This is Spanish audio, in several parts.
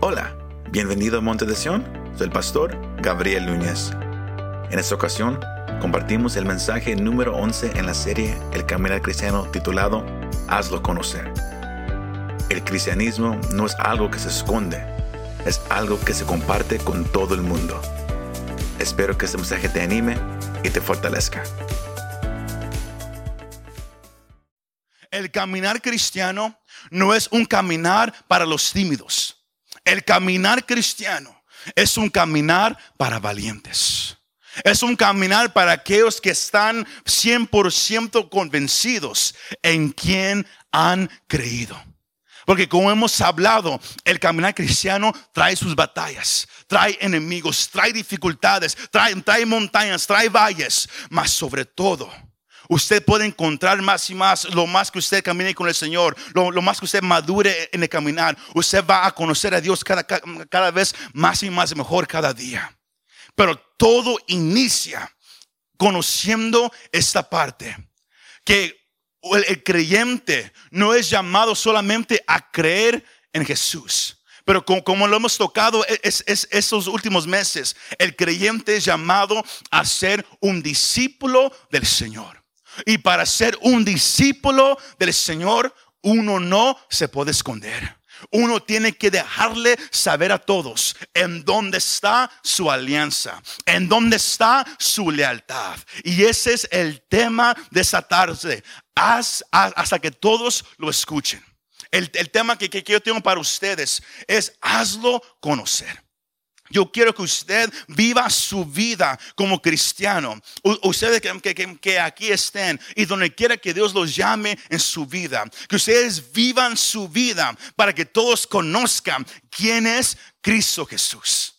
Hola, bienvenido a Monte de Sion. Soy el pastor Gabriel Núñez. En esta ocasión compartimos el mensaje número 11 en la serie El Caminar Cristiano titulado Hazlo conocer. El cristianismo no es algo que se esconde, es algo que se comparte con todo el mundo. Espero que este mensaje te anime y te fortalezca. El caminar cristiano no es un caminar para los tímidos. El caminar cristiano es un caminar para valientes. Es un caminar para aquellos que están 100% convencidos en quien han creído. Porque como hemos hablado, el caminar cristiano trae sus batallas, trae enemigos, trae dificultades, trae, montañas, trae valles, mas sobre todo Usted puede encontrar más y más, lo más que usted camine con el Señor, lo, más que usted madure en el caminar. Usted va a conocer a Dios cada, cada vez más y más mejor cada día. Pero todo inicia conociendo esta parte, que el, creyente no es llamado solamente a creer en Jesús. Pero como, lo hemos tocado es, es, estos últimos meses, el creyente es llamado a ser un discípulo del Señor. Y para ser un discípulo del Señor, uno no se puede esconder. Uno tiene que dejarle saber a todos en dónde está su alianza, en dónde está su lealtad. Y ese es el tema de esta tarde, hasta que todos lo escuchen. El, tema que yo tengo para ustedes es hazlo conocer. Yo quiero que usted viva su vida como cristiano. Ustedes que, aquí estén y donde quiera que Dios los llame en su vida. Que ustedes vivan su vida para que todos conozcan quién es Cristo Jesús.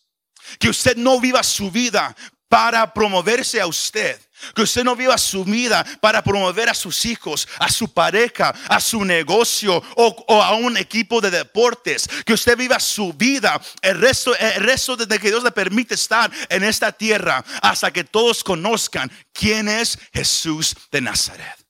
Que usted no viva su vida para promoverse a usted que usted no viva su vida para promover a sus hijos, a su pareja, a su negocio o, a un equipo de deportes. Que usted viva su vida el resto, el resto de que Dios le permite estar en esta tierra hasta que todos conozcan quién es Jesús de Nazaret.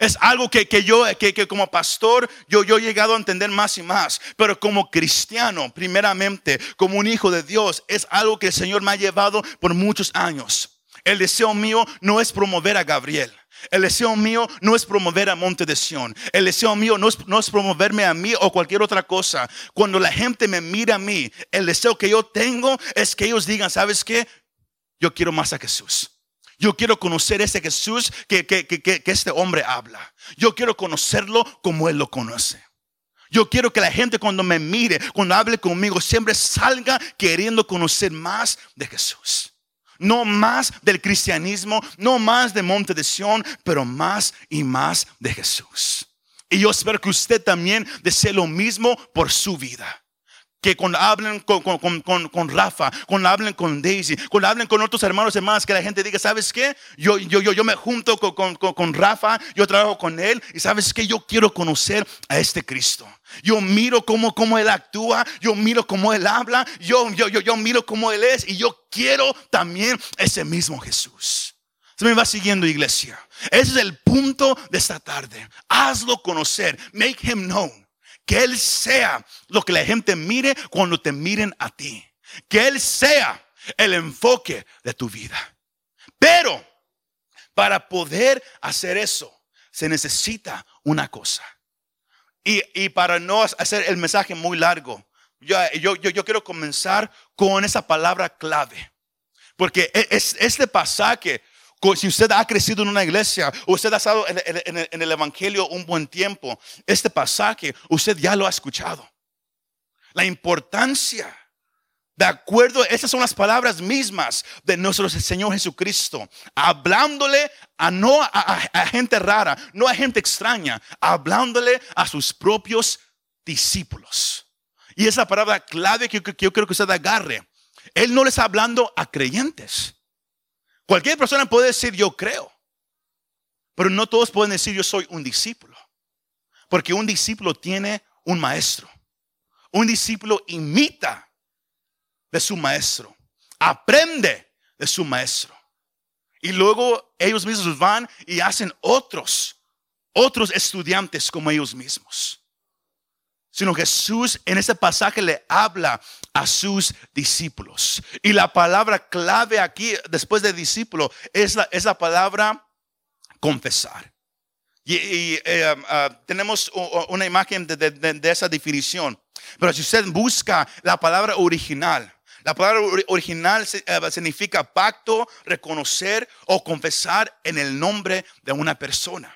Es algo que, yo, que, como pastor, yo, yo he llegado a entender más y más. Pero como cristiano, primeramente, como un hijo de Dios, es algo que el Señor me ha llevado por muchos años. El deseo mío no es promover a Gabriel. El deseo mío no es promover a Monte de Sion. El deseo mío no es, no es, promoverme a mí o cualquier otra cosa. Cuando la gente me mira a mí, el deseo que yo tengo es que ellos digan, ¿sabes qué? Yo quiero más a Jesús. Yo quiero conocer ese Jesús que, que, que, que este hombre habla. Yo quiero conocerlo como Él lo conoce. Yo quiero que la gente cuando me mire, cuando hable conmigo, siempre salga queriendo conocer más de Jesús. No más del cristianismo, no más de Monte de Sion, pero más y más de Jesús. Y yo espero que usted también desee lo mismo por su vida que cuando hablen con, con, Rafa, cuando hablen con Daisy, cuando hablen con otros hermanos y hermanas, que la gente diga, ¿sabes qué? Yo, yo, yo, yo me junto con, Rafa, yo trabajo con él y ¿sabes qué? Yo quiero conocer a este Cristo. Yo miro cómo, cómo Él actúa, yo miro cómo Él habla, yo, yo, yo, yo miro cómo Él es y yo quiero también ese mismo Jesús. Se me va siguiendo iglesia. Ese es el punto de esta tarde. Hazlo conocer. Make him known. Que Él sea lo que la gente mire cuando te miren a ti. Que Él sea el enfoque de tu vida. Pero para poder hacer eso, se necesita una cosa. Y, para no hacer el mensaje muy largo, yo, yo, yo, quiero comenzar con esa palabra clave. Porque e, es, este pasaje si usted ha crecido en una iglesia, usted ha estado en, el Evangelio un buen tiempo, este pasaje usted ya lo ha escuchado. La importancia, de acuerdo, esas son las palabras mismas de nuestro Señor Jesucristo, hablándole a no a, gente rara, no a gente extraña, hablándole a sus propios discípulos. Y esa palabra clave que, que yo creo que usted agarre. Él no le está hablando a creyentes. Cualquier persona puede decir yo creo, pero no todos pueden decir yo soy un discípulo. Porque un discípulo tiene un maestro. Un discípulo imita de su maestro. Aprende de su maestro. Y luego ellos mismos van y hacen otros, otros estudiantes como ellos mismos. Sino Jesús en ese pasaje le habla a sus discípulos. Y la palabra clave aquí, después de discípulo, es la, es la palabra confesar. Y, eh, um, uh, tenemos una imagen de, esa definición. Pero si usted busca la palabra original, la palabra original eh, significa pacto, reconocer o confesar en el nombre de una persona.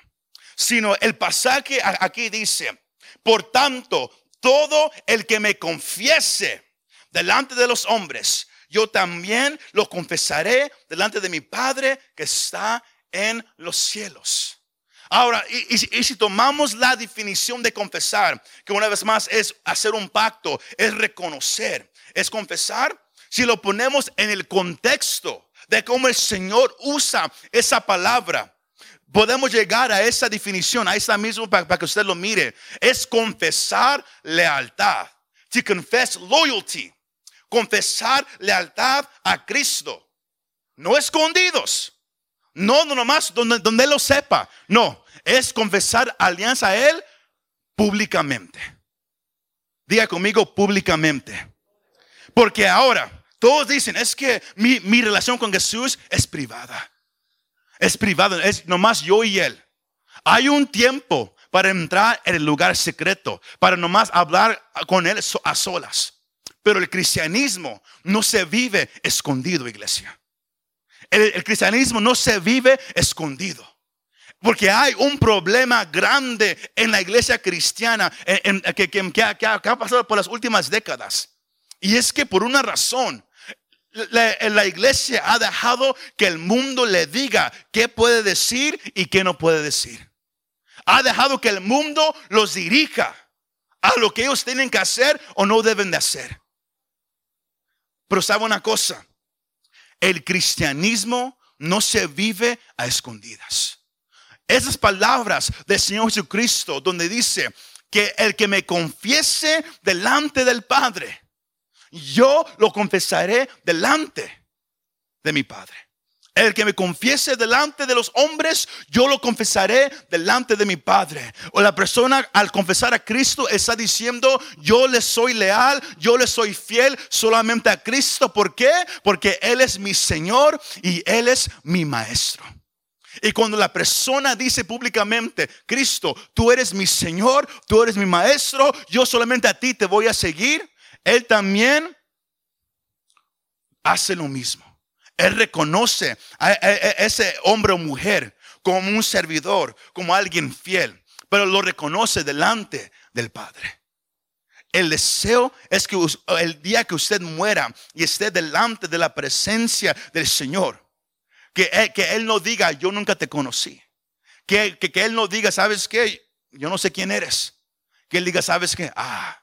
Sino el pasaje aquí dice, por tanto, todo el que me confiese delante de los hombres, yo también lo confesaré delante de mi Padre que está en los cielos. Ahora, y, si tomamos la definición de confesar, que una vez más es hacer un pacto, es reconocer, es confesar, si lo ponemos en el contexto de cómo el Señor usa esa palabra, podemos llegar a esa definición, a esa misma para, que usted lo mire. Es confesar lealtad. To confess loyalty. Confesar lealtad a Cristo. No escondidos. No, no nomás donde, donde lo sepa. No, es confesar alianza a Él públicamente. Diga conmigo públicamente. Porque ahora todos dicen, es que mi, mi relación con Jesús es privada. Es privado, es nomás yo y Él. Hay un tiempo para entrar en el lugar secreto, para nomás hablar con Él a solas. Pero el cristianismo no se vive escondido, iglesia. El, cristianismo no se vive escondido. Porque hay un problema grande en la iglesia cristiana que, ha, pasado por las últimas décadas. Y es que por una razón, la, la, iglesia ha dejado que el mundo le diga qué puede decir y qué no puede decir. Ha dejado que el mundo los dirija a lo que ellos tienen que hacer o no deben de hacer. Pero sabe una cosa, el cristianismo no se vive a escondidas. Esas palabras del Señor Jesucristo donde dice que el que me confiese delante del Padre, yo lo confesaré delante de mi Padre. El que me confiese delante de los hombres, yo lo confesaré delante de mi Padre. O la persona al confesar a Cristo está diciendo, yo le soy leal, yo le soy fiel solamente a Cristo. ¿Por qué? Porque Él es mi Señor y Él es mi Maestro. Y cuando la persona dice públicamente, Cristo, tú eres mi Señor, tú eres mi Maestro, yo solamente a ti te voy a seguir, Él también hace lo mismo. Él reconoce a ese hombre o mujer como un servidor, como alguien fiel, pero lo reconoce delante del Padre. El deseo es que el día que usted muera y esté delante de la presencia del Señor, que Él, que él no diga, yo nunca te conocí. Que, que, Él no diga, ¿sabes qué? Yo no sé quién eres. Que Él diga, ¿sabes qué? Ah,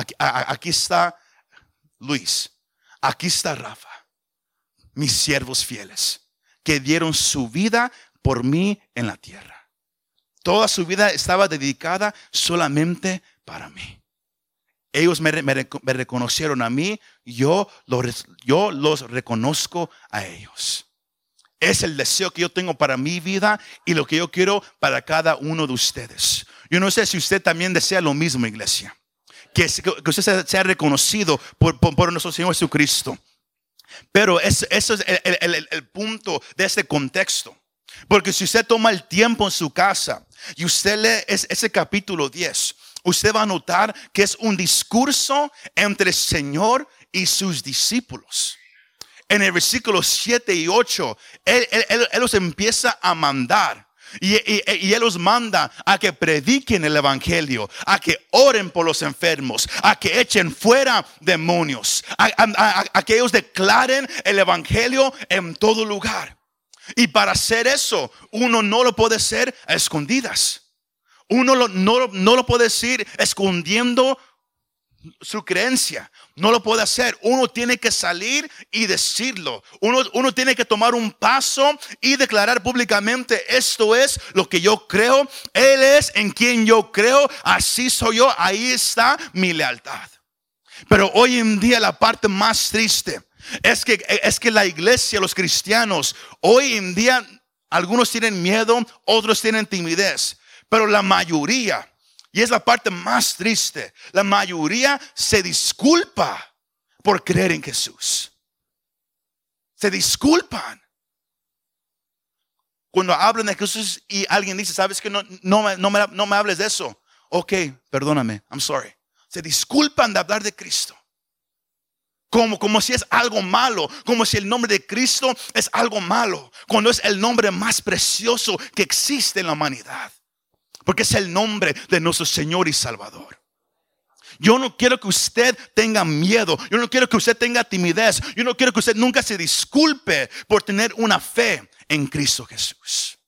aquí, está Luis. Aquí está Rafa mis siervos fieles, que dieron su vida por mí en la tierra. Toda su vida estaba dedicada solamente para mí. Ellos me, reconocieron a mí, yo los, yo los reconozco a ellos. Es el deseo que yo tengo para mi vida y lo que yo quiero para cada uno de ustedes. Yo no sé si usted también desea lo mismo, iglesia. Que, usted sea, reconocido por, nuestro Señor Jesucristo. Pero eso es el, punto de este contexto. Porque si usted toma el tiempo en su casa y usted lee ese capítulo 10, usted va a notar que es un discurso entre el Señor y sus discípulos. En el versículo 7 y 8, él los empieza a mandar y, Él los manda a que prediquen el Evangelio, a que oren por los enfermos, a que echen fuera demonios, a, que ellos declaren el Evangelio en todo lugar. Y para hacer eso, uno no lo puede hacer a escondidas. Uno no, no lo puede decir escondiendo su creencia. No lo puede hacer. Uno tiene que salir y decirlo. Uno, uno, tiene que tomar un paso y declarar públicamente, esto es lo que yo creo. Él es en quien yo creo. Así soy yo. Ahí está mi lealtad. Pero hoy en día la parte más triste es que, es que la iglesia, los cristianos, hoy en día algunos tienen miedo, otros tienen timidez. Pero la mayoría Y es la parte más triste. La mayoría se disculpa por creer en Jesús. Se disculpan. Cuando hablan de Jesús y alguien dice, sabes que no, no, me, no me hables de eso. Ok, perdóname, I'm sorry. Se disculpan de hablar de Cristo. Como, como si es algo malo, como si el nombre de Cristo es algo malo, cuando es el nombre más precioso que existe en la humanidad. Porque es el nombre de nuestro Señor y Salvador. Yo no quiero que usted tenga miedo. Yo no quiero que usted tenga timidez. Yo no quiero que usted nunca se disculpe por tener una fe en Cristo Jesús.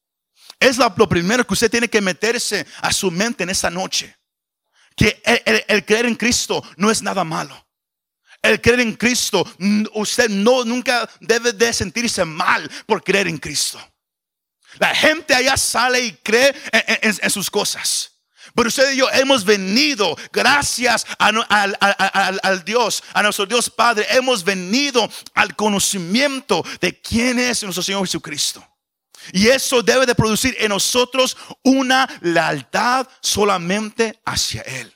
Es lo, primero que usted tiene que meterse a su mente en esta noche. Que el, creer en Cristo no es nada malo. El creer en Cristo, usted no nunca debe de sentirse mal por creer en Cristo. La gente allá sale y cree en sus cosas. Pero usted y yo hemos venido, gracias al, Dios, a nuestro Dios Padre, hemos venido al conocimiento de quién es nuestro Señor Jesucristo. Y eso debe de producir en nosotros una lealtad solamente hacia Él.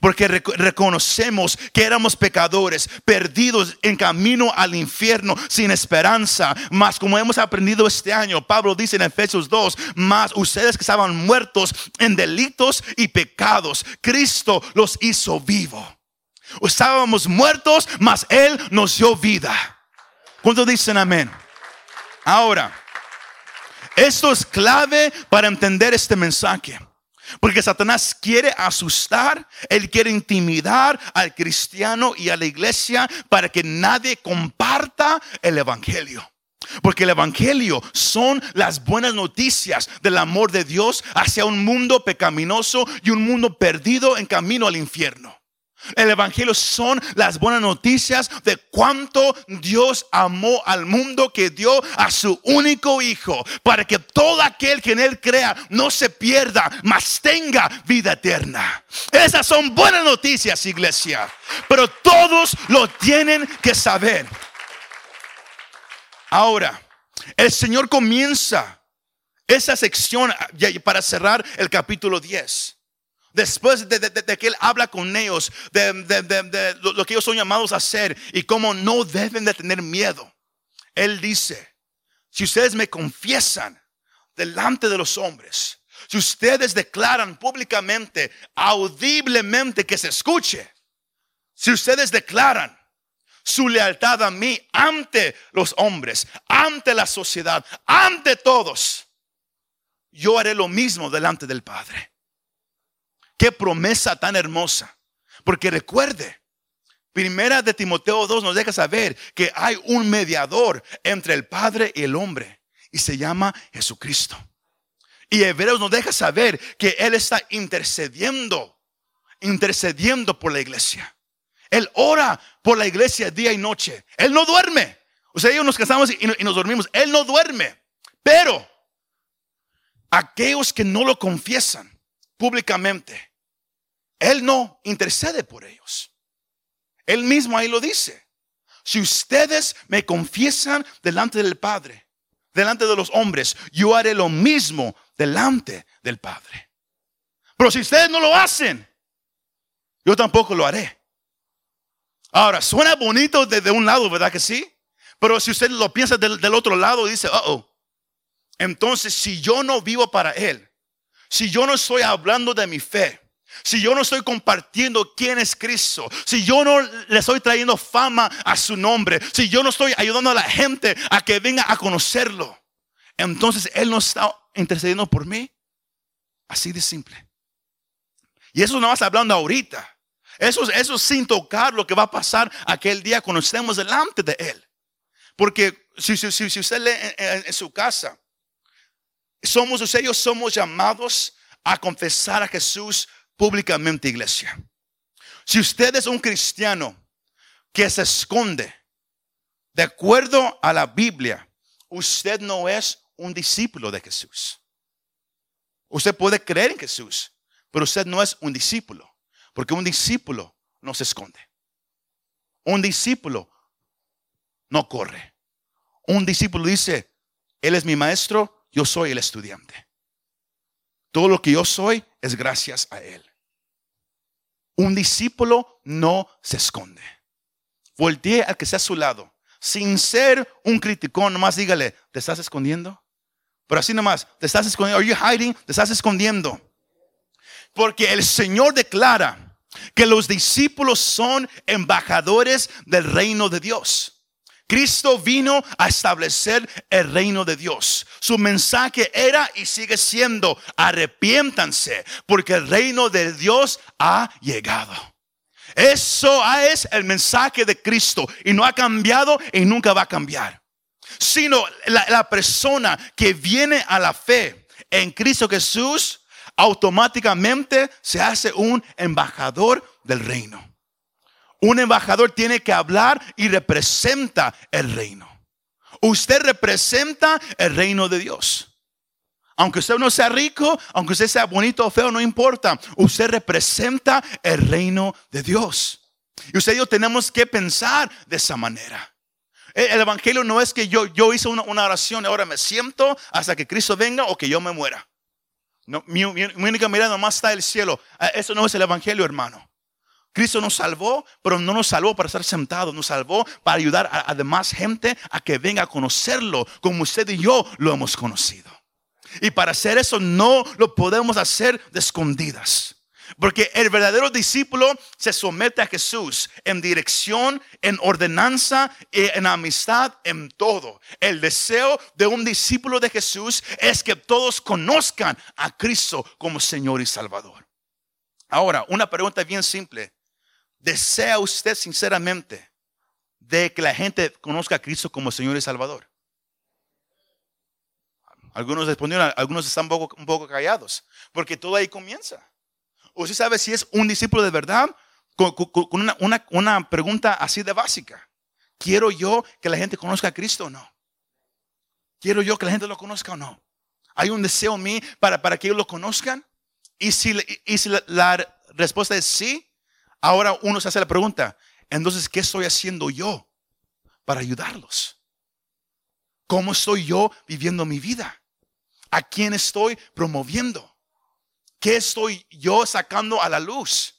Porque reconocemos que éramos pecadores, perdidos en camino al infierno, sin esperanza. Mas como hemos aprendido este año, Pablo dice en Efesios 2, más ustedes que estaban muertos en delitos y pecados, Cristo los hizo vivo. Estábamos muertos, mas Él nos dio vida. ¿Cuántos dicen amén? Ahora, esto es clave para entender este mensaje. Porque Satanás quiere asustar, él quiere intimidar al cristiano y a la iglesia para que nadie comparta el evangelio. Porque el Evangelio son las buenas noticias del amor de Dios hacia un mundo pecaminoso y un mundo perdido en camino al infierno. El Evangelio son las buenas noticias de cuánto Dios amó al mundo que dio a su único Hijo para que todo aquel que en Él crea no se pierda, mas tenga vida eterna. Esas son buenas noticias, iglesia. Pero todos lo tienen que saber. Ahora, el Señor comienza esa sección para cerrar el capítulo 10 Después de, que Él habla con ellos, de, lo que ellos son llamados a hacer y cómo no deben de tener miedo. Él dice, si ustedes me confiesan delante de los hombres, si ustedes declaran públicamente, audiblemente que se escuche, si ustedes declaran su lealtad a mí ante los hombres, ante la sociedad, ante todos, yo haré lo mismo delante del Padre. Qué promesa tan hermosa. Porque recuerde, Primera de Timoteo 2 nos deja saber que hay un mediador entre el Padre y el hombre y se llama Jesucristo. Y Hebreos nos deja saber que Él está intercediendo, intercediendo por la iglesia. Él ora por la iglesia día y noche. Él no duerme. O sea, ellos nos casamos y nos dormimos. Él no duerme. Pero aquellos que no lo confiesan públicamente, él no intercede por ellos. Él mismo ahí lo dice. Si ustedes me confiesan delante del Padre, delante de los hombres, yo haré lo mismo delante del Padre. Pero si ustedes no lo hacen, yo tampoco lo haré. Ahora, suena bonito desde un lado, ¿verdad que sí? Pero si usted lo piensa del, otro lado, dice, oh, entonces si yo no vivo para Él, si yo no estoy hablando de mi fe, si yo no estoy compartiendo quién es Cristo, si yo no le estoy trayendo fama a su nombre, si yo no estoy ayudando a la gente a que venga a conocerlo, entonces Él no está intercediendo por mí. Así de simple. Y eso no vas hablando ahorita. Eso, eso sin tocar lo que va a pasar aquel día cuando estemos delante de Él. Porque si, si, usted lee en, su casa, somos, ellos somos llamados a confesar a Jesús públicamente, iglesia. Si usted es un cristiano que se esconde, de acuerdo a la Biblia, usted no es un discípulo de Jesús. Usted puede creer en Jesús, pero usted no es un discípulo, porque un discípulo no se esconde. Un discípulo no corre. Un discípulo dice, Él es mi maestro, yo soy el estudiante. Todo lo que yo soy es gracias a Él. Un discípulo no se esconde. Voltee al que sea a su lado. Sin ser un criticón, nomás dígale, ¿te estás escondiendo? Pero así nomás, ¿te estás escondiendo? ¿Are you hiding? ¿Te estás escondiendo? Porque el Señor declara que los discípulos son embajadores del reino de Dios. Cristo vino a establecer el reino de Dios. Su mensaje era y sigue siendo, arrepiéntanse, porque el reino de Dios ha llegado. Eso es el mensaje de Cristo y no ha cambiado y nunca va a cambiar. Sino la, la persona que viene a la fe en Cristo Jesús automáticamente se hace un embajador del reino. Un embajador tiene que hablar y representa el reino. Usted representa el reino de Dios. Aunque usted no sea rico, aunque usted sea bonito o feo, no importa. Usted representa el reino de Dios. Y usted y yo tenemos que pensar de esa manera. El evangelio no es que yo, yo hice una, oración y ahora me siento hasta que Cristo venga o que yo me muera. No, mi, única mirada nomás está el cielo. Ah, eso no es el evangelio, hermano. Cristo nos salvó, pero no nos salvó para estar sentados, nos salvó para ayudar a, demás gente a que venga a conocerlo como usted y yo lo hemos conocido. Y para hacer eso no lo podemos hacer de escondidas. Porque el verdadero discípulo se somete a Jesús en dirección, en ordenanza, en amistad, en todo. El deseo de un discípulo de Jesús es que todos conozcan a Cristo como Señor y Salvador. Ahora, una pregunta bien simple. ¿Desea usted sinceramente de que la gente conozca a Cristo como Señor y Salvador? Algunos respondieron, algunos están un poco, callados, porque todo ahí comienza. Usted sabe si es un discípulo de verdad con, una, una, pregunta así de básica. ¿Quiero yo que la gente conozca a Cristo o no? ¿Quiero yo que la gente lo conozca o no? ¿Hay un deseo en mí para, para que ellos lo conozcan? Y si, y si la respuesta es sí, Ahora uno se hace la pregunta, entonces, ¿qué estoy haciendo yo para ayudarlos? ¿Cómo estoy yo viviendo mi vida? ¿A quién estoy promoviendo? ¿Qué estoy yo sacando a la luz?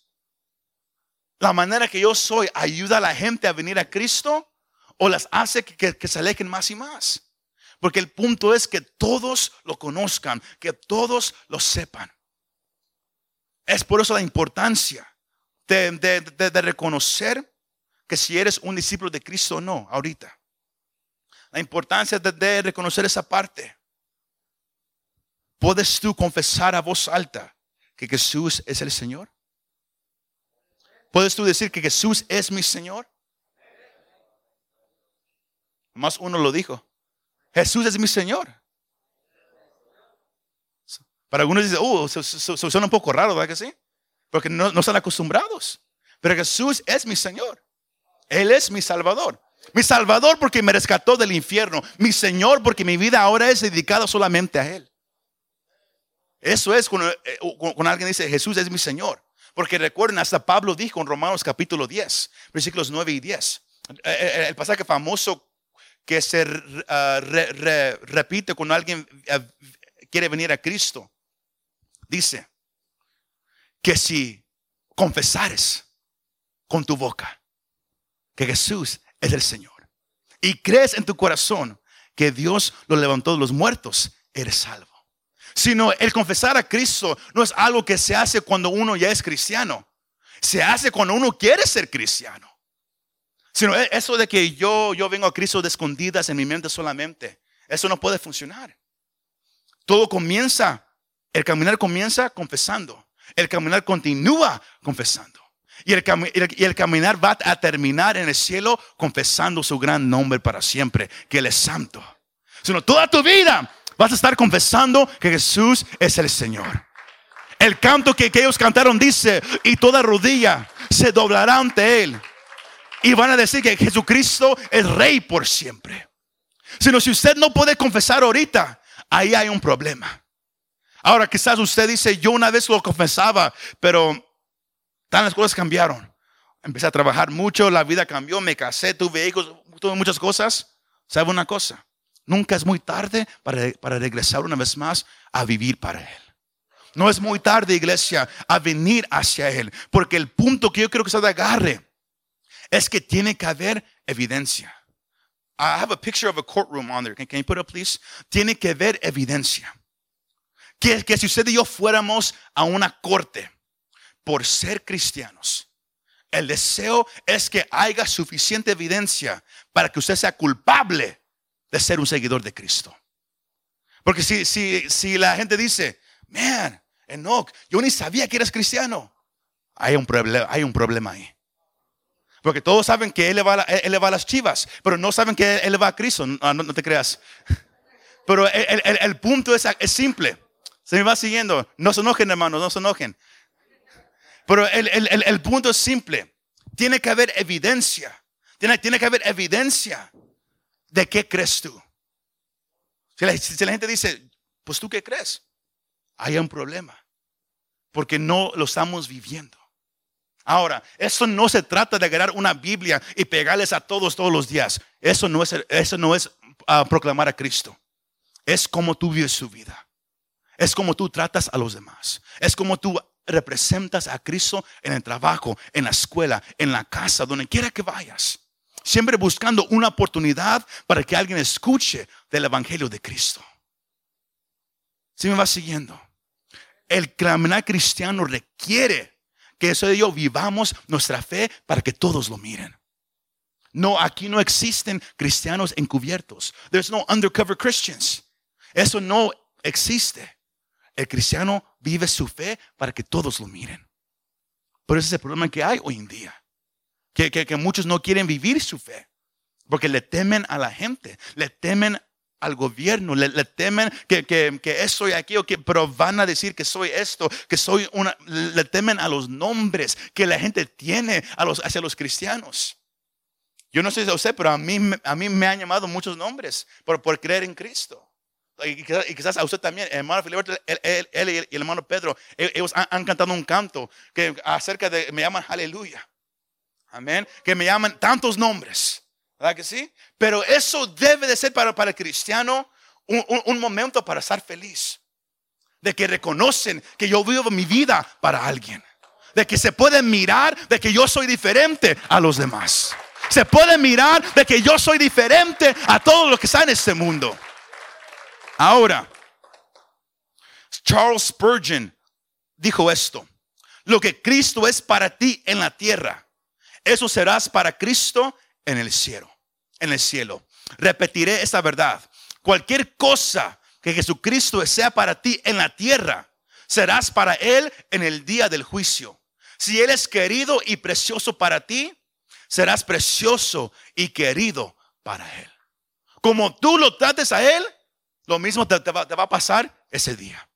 La manera que yo soy ayuda a la gente a venir a Cristo o las hace que, que se alejen más y más. Porque el punto es que todos lo conozcan, que todos lo sepan. Es por eso la importancia de, reconocer que si eres un discípulo de Cristo o no, ahorita. La importancia de, reconocer esa parte. ¿Puedes tú confesar a voz alta que Jesús es el Señor? ¿Puedes tú decir que Jesús es mi Señor? Más uno lo dijo. Jesús es mi Señor. Para algunos dice, uh, suena un poco raro, ¿verdad que sí? Porque no, están acostumbrados. Pero Jesús es mi Señor. Él es mi Salvador. Mi Salvador porque me rescató del infierno. Mi Señor porque mi vida ahora es dedicada solamente a Él. Eso es cuando, eh, cuando, alguien dice Jesús es mi Señor. Porque recuerden, hasta Pablo dijo en Romanos capítulo 10, versículos 9 y 10. Eh, eh, el pasaje famoso que se ah, repite cuando alguien quiere venir a Cristo. Dice, que si confesares con tu boca que Jesús es el Señor y crees en tu corazón que Dios lo levantó de los muertos, eres salvo. Sino el confesar a Cristo no es algo que se hace cuando uno ya es cristiano. Se hace cuando uno quiere ser cristiano. Sino e, eso de que yo, yo vengo a Cristo de escondidas en mi mente solamente. Eso no puede funcionar. Todo comienza, el caminar comienza confesando. El caminar continúa confesando. Y el, y el, caminar va a terminar en el cielo confesando su gran nombre para siempre, que Él es santo. Sino toda tu vida vas a estar confesando que Jesús es el Señor. El canto que, que ellos cantaron dice, y toda rodilla se doblará ante Él. Y van a decir que Jesucristo es rey por siempre. Sino si usted no puede confesar ahorita, ahí hay un problema. Ahora quizás usted dice, yo una vez lo confesaba, pero tan las cosas cambiaron. Empecé a trabajar mucho, la vida cambió, me casé, tuve hijos, tuve muchas cosas. ¿Sabe una cosa? Nunca es muy tarde para, para regresar una vez más a vivir para Él. No es muy tarde, iglesia, a venir hacia Él. Porque el punto que yo creo que se agarre es que tiene que haber evidencia. I have a picture of a courtroom on there. Can, you put it up, please? Tiene que haber evidencia. Que, si usted y yo fuéramos a una corte por ser cristianos, el deseo es que haya suficiente evidencia para que usted sea culpable de ser un seguidor de Cristo. Porque si, si, si la gente dice, man, Enoch, yo ni sabía que eres cristiano, hay un, problema, hay un problema ahí. Porque todos saben que él le, va él va a las chivas, pero no saben que él le va a Cristo. No, no, te creas. Pero el, el, el, punto es, es simple. Se me va siguiendo. No se enojen, hermanos, no se enojen. Pero el, el punto es simple. Tiene que haber evidencia. Tiene, tiene que haber evidencia de qué crees tú. Si la, si la gente dice, pues tú qué crees, hay un problema. Porque no lo estamos viviendo. Ahora, eso no se trata de agarrar una Biblia y pegarles a todos todos los días. Eso no es, eso no es ah, proclamar a Cristo. Es como tú vives su vida. Es como tú tratas a los demás. Es como tú representas a Cristo en el trabajo, en la escuela, en la casa, donde quiera que vayas. Siempre buscando una oportunidad para que alguien escuche del Evangelio de Cristo. Si me va siguiendo, el caminar cristiano requiere que eso de yo vivamos nuestra fe para que todos lo miren. No, aquí no existen cristianos encubiertos. There's no undercover Christians. Eso no existe. El cristiano vive su fe para que todos lo miren. Pero ese es el problema que hay hoy en día. Que, que, muchos no quieren vivir su fe. Porque le temen a la gente, le temen al gobierno, le, temen que, que, que soy aquí, que, pero van a decir que soy esto, que soy una, le temen a los nombres que la gente tiene a los, hacia los cristianos. Yo no sé si usted, pero a mí, a mí me han llamado muchos nombres por, por creer en Cristo. Y quizás, a usted también, hermano Filiberto, él, y el hermano Pedro, ellos han, cantado un canto que acerca de, me llaman aleluya. Amén. Que me llaman tantos nombres. ¿Verdad que sí? Pero eso debe de ser para, para el cristiano un, momento para estar feliz. De que reconocen que yo vivo mi vida para alguien. De que se puede mirar de que yo soy diferente a los demás. Se puede mirar de que yo soy diferente a todos los que están en este mundo. Ahora, Charles Spurgeon dijo esto. Lo que Cristo es para ti en la tierra, eso serás para Cristo en el cielo, en el cielo. Repetiré esta verdad. Cualquier cosa que Jesucristo sea para ti en la tierra, serás para Él en el día del juicio. Si Él es querido y precioso para ti, serás precioso y querido para Él. Como tú lo trates a Él, lo mismo te, va, a pasar ese día.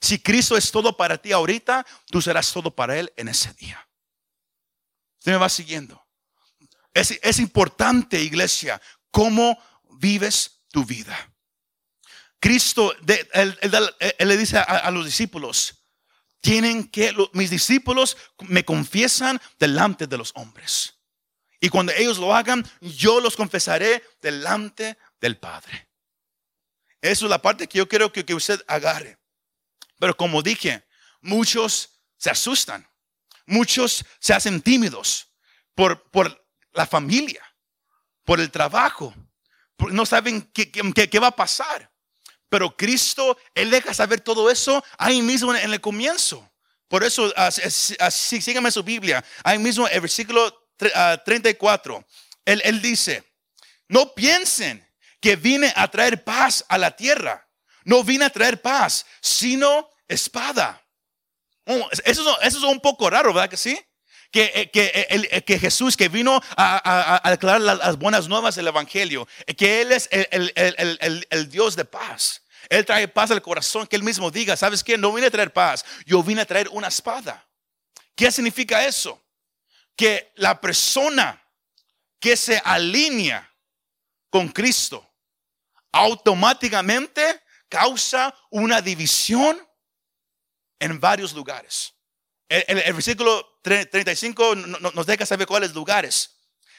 Si Cristo es todo para ti ahorita, tú serás todo para Él en ese día. Usted me va siguiendo. Es, importante, iglesia, cómo vives tu vida. Cristo, él, le dice a, los discípulos, tienen que, mis discípulos me confiesan delante de los hombres. Y cuando ellos lo hagan, yo los confesaré delante del Padre. Eso es la parte que yo quiero que, que usted agarre. Pero como dije, muchos se asustan. Muchos se hacen tímidos por, por la familia, por el trabajo. No saben qué, qué, va a pasar. Pero Cristo, Él deja saber todo eso ahí mismo en el comienzo. Por eso, así, su Biblia. Ahí mismo, el versículo 34. Ah, él, él dice, no piensen que vine a traer paz a la tierra. No vine a traer paz, sino espada. Oh, eso, es un poco raro, ¿verdad que sí? que, eh, eh, eh, Jesús que vino a, declarar las, buenas nuevas del Evangelio, que Él es el, el, el, Dios de paz. Él trae paz al corazón, que Él mismo diga, ¿sabes qué? No vine a traer paz, yo vine a traer una espada. ¿Qué significa eso? Que la persona que se alinea con Cristo automáticamente causa una división en varios lugares. El, versículo 35 nos deja saber cuáles lugares.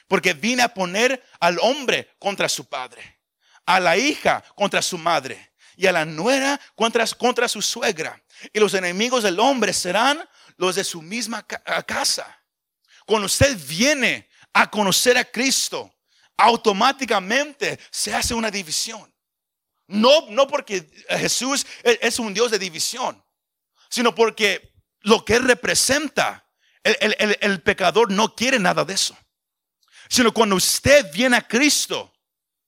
Porque vine a poner al hombre contra su padre, a la hija contra su madre y a la nuera contra, contra su suegra. Y los enemigos del hombre serán los de su misma casa. Cuando usted viene a conocer a Cristo, automáticamente se hace una división. No, no porque Jesús es un Dios de división, sino porque lo que representa, el, pecador no quiere nada de eso. Sino cuando usted viene a Cristo,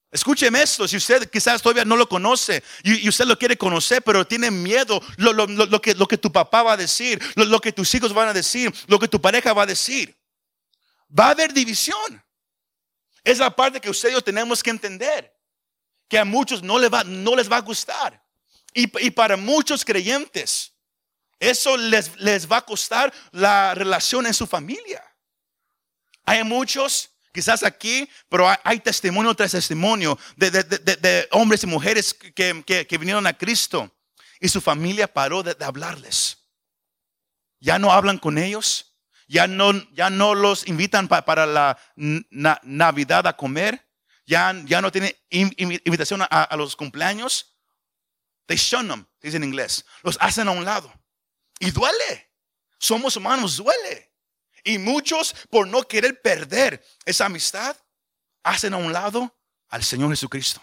Escúcheme esto, si usted quizás todavía no lo conoce y, usted lo quiere conocer, pero tiene miedo lo, que, lo que tu papá va a decir, lo, que tus hijos van a decir, lo que tu pareja va a decir, va a haber división. Es la parte que usted y yo tenemos que entender, que a muchos no, les va, no les va a gustar. Y, para muchos creyentes, eso les va a costar la relación en su familia. Hay muchos Quizás aquí, pero hay, testimonio tras testimonio de, hombres y mujeres que, vinieron a Cristo y su familia paró de, hablarles. Ya no hablan con ellos, ya no, ya no los invitan para la Navidad a comer, ya, ya no tienen invitación a, los cumpleaños. They shun them, dice en inglés. Los hacen a un lado. Y duele. Somos humanos, duele. Y muchos, por no querer perder esa amistad, hacen a un lado al Señor Jesucristo.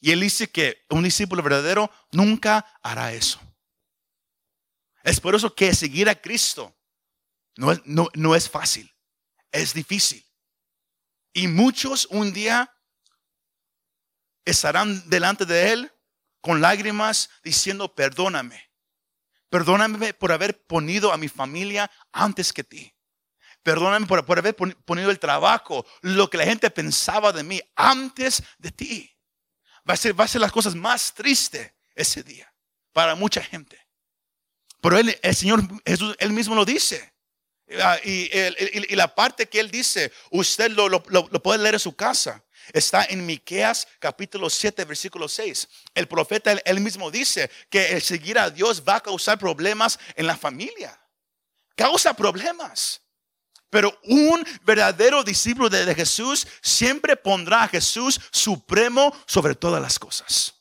Y Él dice que un discípulo verdadero nunca hará eso. Es por eso que seguir a Cristo no es, no es fácil, es difícil. Y muchos un día estarán delante de Él con lágrimas diciendo, perdóname. Perdóname por haber ponido a mi familia antes que ti. Perdóname por, haber ponido el trabajo, lo que la gente pensaba de mí antes de ti. Va a ser, va a ser las cosas más tristes ese día para mucha gente. Pero el Señor Jesús, él mismo lo dice. Ah, y, la parte que él dice, usted lo, puede leer en su casa. Está en Miqueas capítulo 7, versículo 6. El profeta él, mismo dice que el seguir a Dios va a causar problemas en la familia. Causa problemas. Pero un verdadero discípulo de, Jesús siempre pondrá a Jesús supremo sobre todas las cosas.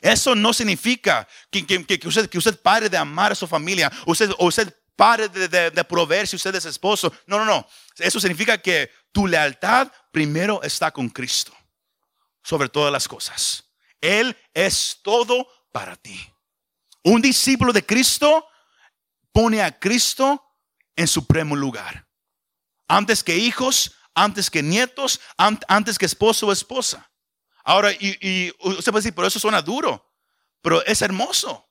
Eso no significa que, que, usted, que usted pare de amar a su familia, usted, usted pare de, de, proveer si usted es esposo. No, no, no. Eso significa que tu lealtad primero está con Cristo sobre todas las cosas. Él es todo para ti. Un discípulo de Cristo pone a Cristo en supremo lugar. Antes que hijos, antes que nietos, antes que esposo o esposa. Ahora, y, y usted puede decir, pero eso suena duro, pero es hermoso.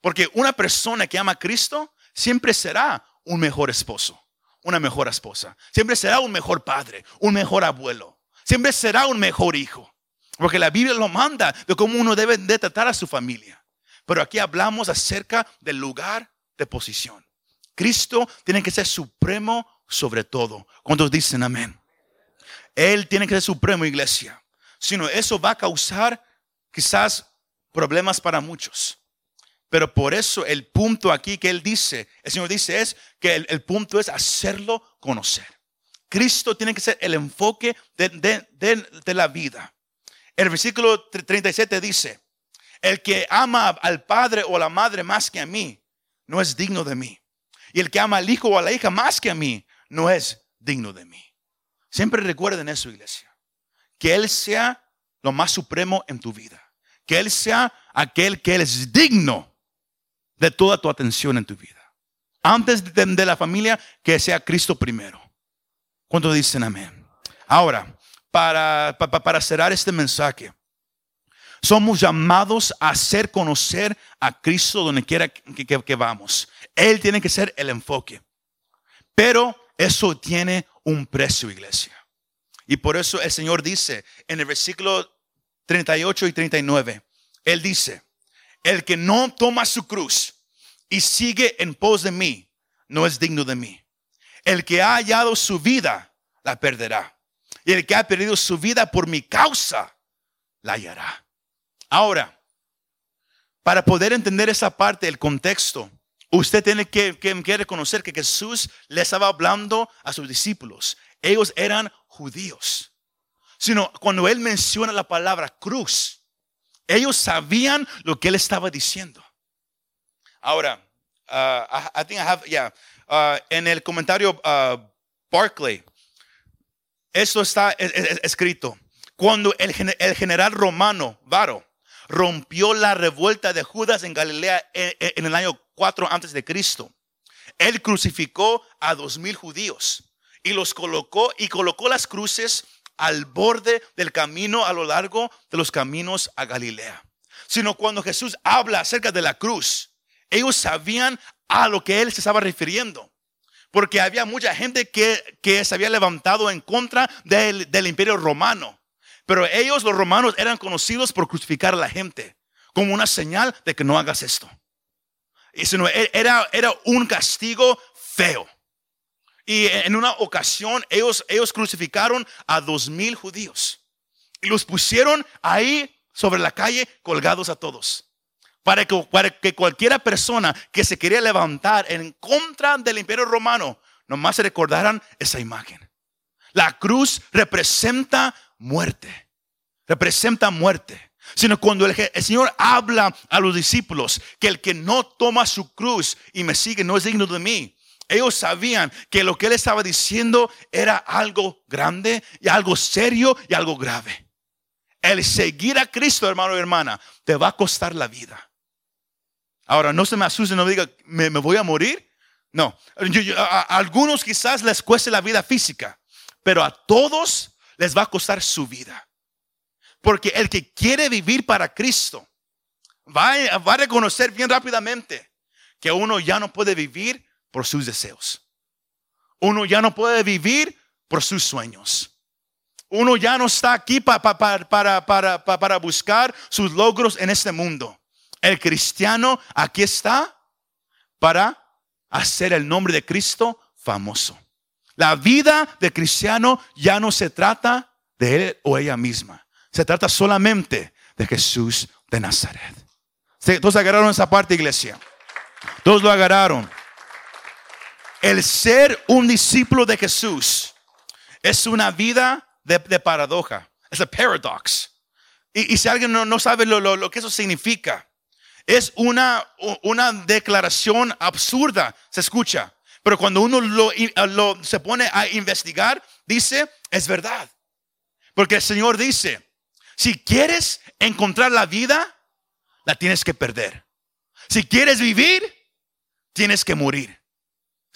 Porque una persona que ama a Cristo siempre será un mejor esposo una mejor esposa. Siempre será un mejor padre, un mejor abuelo. Siempre será un mejor hijo. Porque la Biblia lo manda de cómo uno debe de tratar a su familia. Pero aquí hablamos acerca del lugar de posición. Cristo tiene que ser supremo sobre todo. ¿Cuántos dicen amén? Él tiene que ser supremo, iglesia. Sino eso va a causar quizás problemas para muchos. Pero por eso el punto aquí que él dice, el Señor dice es que el, punto es hacerlo conocer. Cristo tiene que ser el enfoque de, la vida. El versículo 37 dice, el que ama al padre o a la madre más que a mí, no es digno de mí. Y el que ama al hijo o a la hija más que a mí, no es digno de mí. Siempre recuerden eso, iglesia. Que Él sea lo más supremo en tu vida. Que Él sea aquel que Él es digno de toda tu atención en tu vida. Antes de, la familia, que sea Cristo primero. ¿Cuántos dicen amén? Ahora, para, para, cerrar este mensaje, somos llamados a hacer conocer a Cristo donde quiera que, que, vamos. Él tiene que ser el enfoque. Pero eso tiene un precio, iglesia. Y por eso el Señor dice en el versículo 38 y 39, Él dice, el que no toma su cruz y sigue en pos de mí, no es digno de mí. El que ha hallado su vida, la perderá. Y el que ha perdido su vida por mi causa, la hallará. Ahora, para poder entender esa parte, el contexto, usted tiene que, que, reconocer que Jesús le estaba hablando a sus discípulos. Ellos eran judíos. Sino cuando él menciona la palabra cruz, ellos sabían lo que él estaba diciendo. Ahora, uh, I, think I have, yeah, uh, en el comentario uh, Barclay, esto está es- es- escrito. Cuando el, el general romano, Varo, rompió la revuelta de Judas en Galilea en, en- en el año 4 antes de Cristo, él crucificó a dos mil judíos y los colocó y colocó las cruces al borde del camino a lo largo de los caminos a Galilea. Sino cuando Jesús habla acerca de la cruz, ellos sabían a lo que él se estaba refiriendo. Porque había mucha gente que, que se había levantado en contra del, del imperio romano. Pero ellos, los romanos, eran conocidos por crucificar a la gente como una señal de que no hagas esto. Y sino e- era, era un castigo feo. Y en una ocasión ellos, ellos crucificaron a dos mil judíos y los pusieron ahí sobre la calle colgados a todos. Para que, para que cualquiera persona que se quería levantar en contra del imperio romano, nomás se recordaran esa imagen. La cruz representa muerte, representa muerte. Sino cuando el, el Señor habla a los discípulos que el que no toma su cruz y me sigue no es digno de mí. Ellos sabían que lo que él estaba diciendo era algo grande y algo serio y algo grave. El seguir a Cristo, hermano y hermana, te va a costar la vida. Ahora, no se me asuste, no me diga, ¿me, me voy a morir? No, Yo- a, algunos quizás les cueste la vida física, pero a todos les va a costar su vida. Porque el que quiere vivir para Cristo va a reconocer bien rápidamente que uno ya no puede vivir por sus deseos. Uno ya no puede vivir por sus sueños. Uno ya no está aquí pa- pa- pa- para, para, pa- para buscar sus logros en este mundo. El cristiano aquí está para hacer el nombre de Cristo famoso. La vida de cristiano ya no se trata de él o ella misma. Se trata solamente de Jesús de Nazaret. Todos agarraron esa parte, iglesia. Todos lo agarraron. El ser un discípulo de Jesús es una vida de, de paradoja. Es a paradox. Y, y si alguien no, no sabe lo, lo- lo que eso significa, es una, una declaración absurda, se escucha. Pero cuando uno lo, lo- se pone a investigar, dice, es verdad. Porque el Señor dice, si quieres encontrar la vida, la tienes que perder. Si quieres vivir, tienes que morir.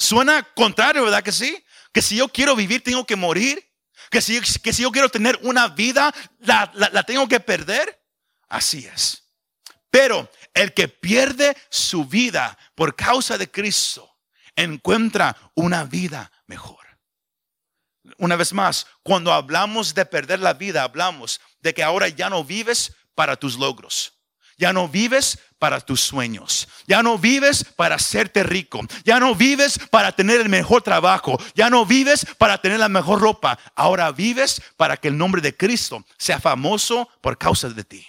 Suena contrario, ¿verdad que sí? Que si yo quiero vivir, tengo que morir. Que si, que si yo quiero tener una vida, la, la- la tengo que perder. Así es. Pero el que pierde su vida por causa de Cristo, encuentra una vida mejor. Una vez más, cuando hablamos de perder la vida, hablamos de que ahora ya no vives para tus logros. Ya no vives para tus sueños. Ya no vives para hacerte rico. Ya no vives para tener el mejor trabajo. Ya no vives para tener la mejor ropa. Ahora vives para que el nombre de Cristo sea famoso por causa de ti.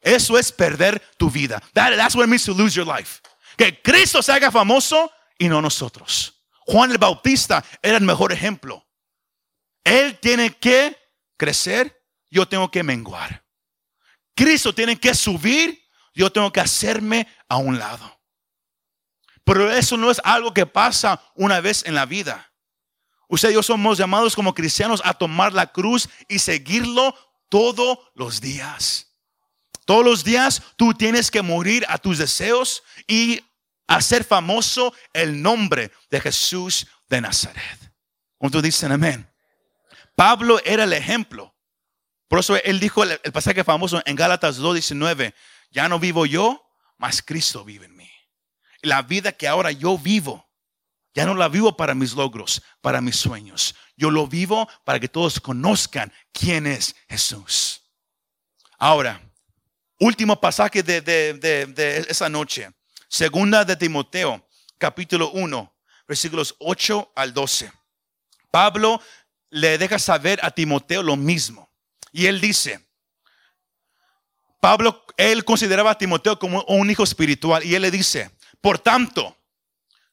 Eso es perder tu vida. That- that's what it means to lose your life. Que Cristo se haga famoso y no nosotros. Juan el Bautista era el mejor ejemplo. Él tiene que crecer, yo tengo que menguar. Cristo tiene que subir, yo tengo que hacerme a un lado. Pero eso no es algo que pasa una vez en la vida. Usted y yo somos llamados como cristianos a tomar la cruz y seguirlo todos los días. Todos los días tú tienes que morir a tus deseos y hacer famoso el nombre de Jesús de Nazaret. ¿Cuántos dicen amén? Pablo era el ejemplo. Por eso él dijo el, pasaje famoso en Gálatas 2:19, ya no vivo yo, mas Cristo vive en mí. La vida que ahora yo vivo, ya no la vivo para mis logros, para mis sueños. Yo lo vivo para que todos conozcan quién es Jesús. Ahora, último pasaje de, de- de- de esa noche. Segunda de Timoteo, capítulo 1, versículos 8 al 12. Pablo le deja saber a Timoteo lo mismo. Y él dice, Pablo, él consideraba a Timoteo como un hijo espiritual. Y él le dice, por tanto,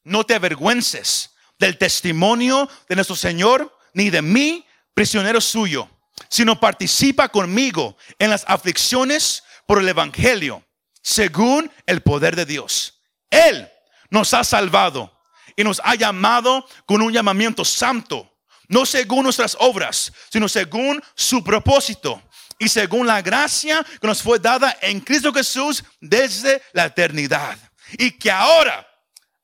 no te avergüences del testimonio de nuestro Señor, ni de mí, prisionero suyo, sino participa conmigo en las aflicciones por el Evangelio según el poder de Dios. Él nos ha salvado y nos ha llamado con un llamamiento santo, no según nuestras obras, sino según su propósito y según la gracia que nos fue dada en Cristo Jesús desde la eternidad. Y que ahora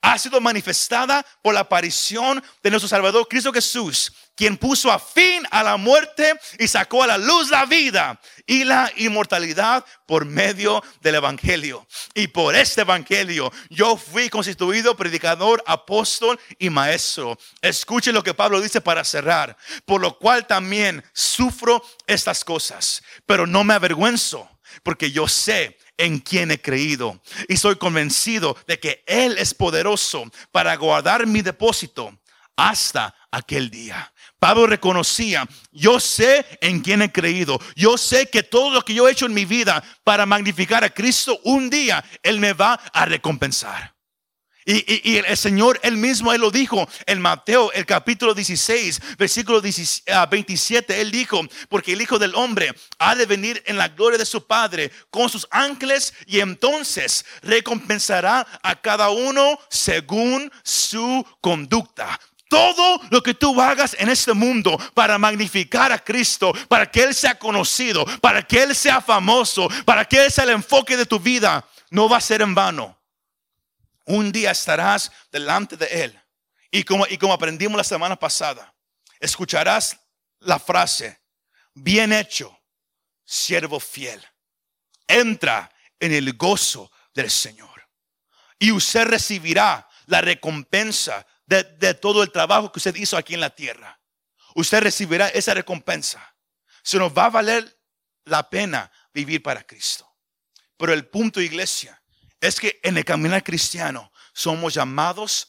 ha sido manifestada por la aparición de nuestro Salvador Cristo Jesús, quien puso a fin a la muerte y sacó a la luz la vida y la inmortalidad por medio del Evangelio. Y por este Evangelio yo fui constituido predicador, apóstol y maestro. Escuchen lo que Pablo dice para cerrar, por lo cual también sufro estas cosas, pero no me avergüenzo, porque yo sé en quien he creído y soy convencido de que Él es poderoso para guardar mi depósito hasta aquel día. Pablo reconocía, yo sé en quién he creído, yo sé que todo lo que yo he hecho en mi vida para magnificar a Cristo, un día Él me va a recompensar. Y, el Señor, Él mismo, Él lo dijo en Mateo, el capítulo 16, versículo 27, ah, Él dijo, porque el Hijo del Hombre ha de venir en la gloria de su Padre con sus ángeles y entonces recompensará a cada uno según su conducta. Todo lo que tú hagas en este mundo para magnificar a Cristo, para que Él sea conocido, para que Él sea famoso, para que Él sea el enfoque de tu vida, no va a ser en vano. Un día estarás delante de Él. Y como, y como aprendimos la semana pasada, escucharás la frase, bien hecho, siervo fiel. Entra en el gozo del Señor. Y usted recibirá la recompensa de, todo el trabajo que usted hizo aquí en la tierra. Usted recibirá esa recompensa. Se nos va a valer la pena vivir para Cristo. Pero el punto, iglesia, es que en el caminar cristiano somos llamados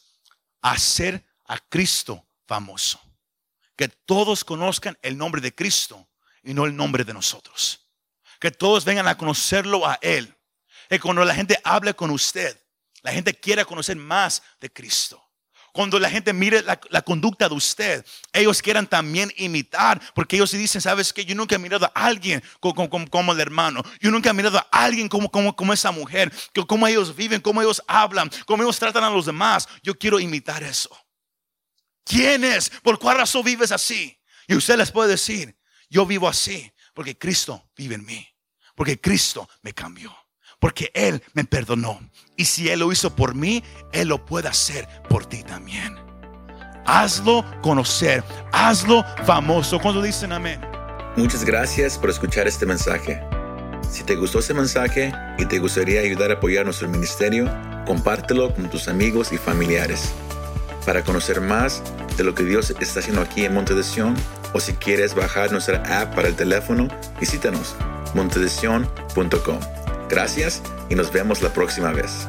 a ser a Cristo famoso. Que todos conozcan el nombre de Cristo y no el nombre de nosotros. Que todos vengan a conocerlo a Él. Que cuando la gente hable con usted, la gente quiera conocer más de Cristo. Cuando la gente mire la, conducta de usted, ellos quieran también imitar, porque ellos dicen, sabes que yo nunca he mirado a alguien como, el hermano, yo nunca he mirado a alguien como, como, como esa mujer, que, cómo ellos viven, cómo ellos hablan, cómo ellos tratan a los demás. Yo quiero imitar eso. ¿Quién es? ¿Por cuál razón vives así? Y usted les puede decir, yo vivo así porque Cristo vive en mí, porque Cristo me cambió porque Él me perdonó. Y si Él lo hizo por mí, Él lo puede hacer por ti también. Hazlo conocer, hazlo famoso. Cuando dicen amén. Muchas gracias por escuchar este mensaje. Si te gustó este mensaje y te gustaría ayudar a apoyar nuestro ministerio, compártelo con tus amigos y familiares. Para conocer más de lo que Dios está haciendo aquí en Monte de Sion, o si quieres bajar nuestra app para el teléfono, visítanos montedesion.com. Gracias y nos vemos la próxima vez.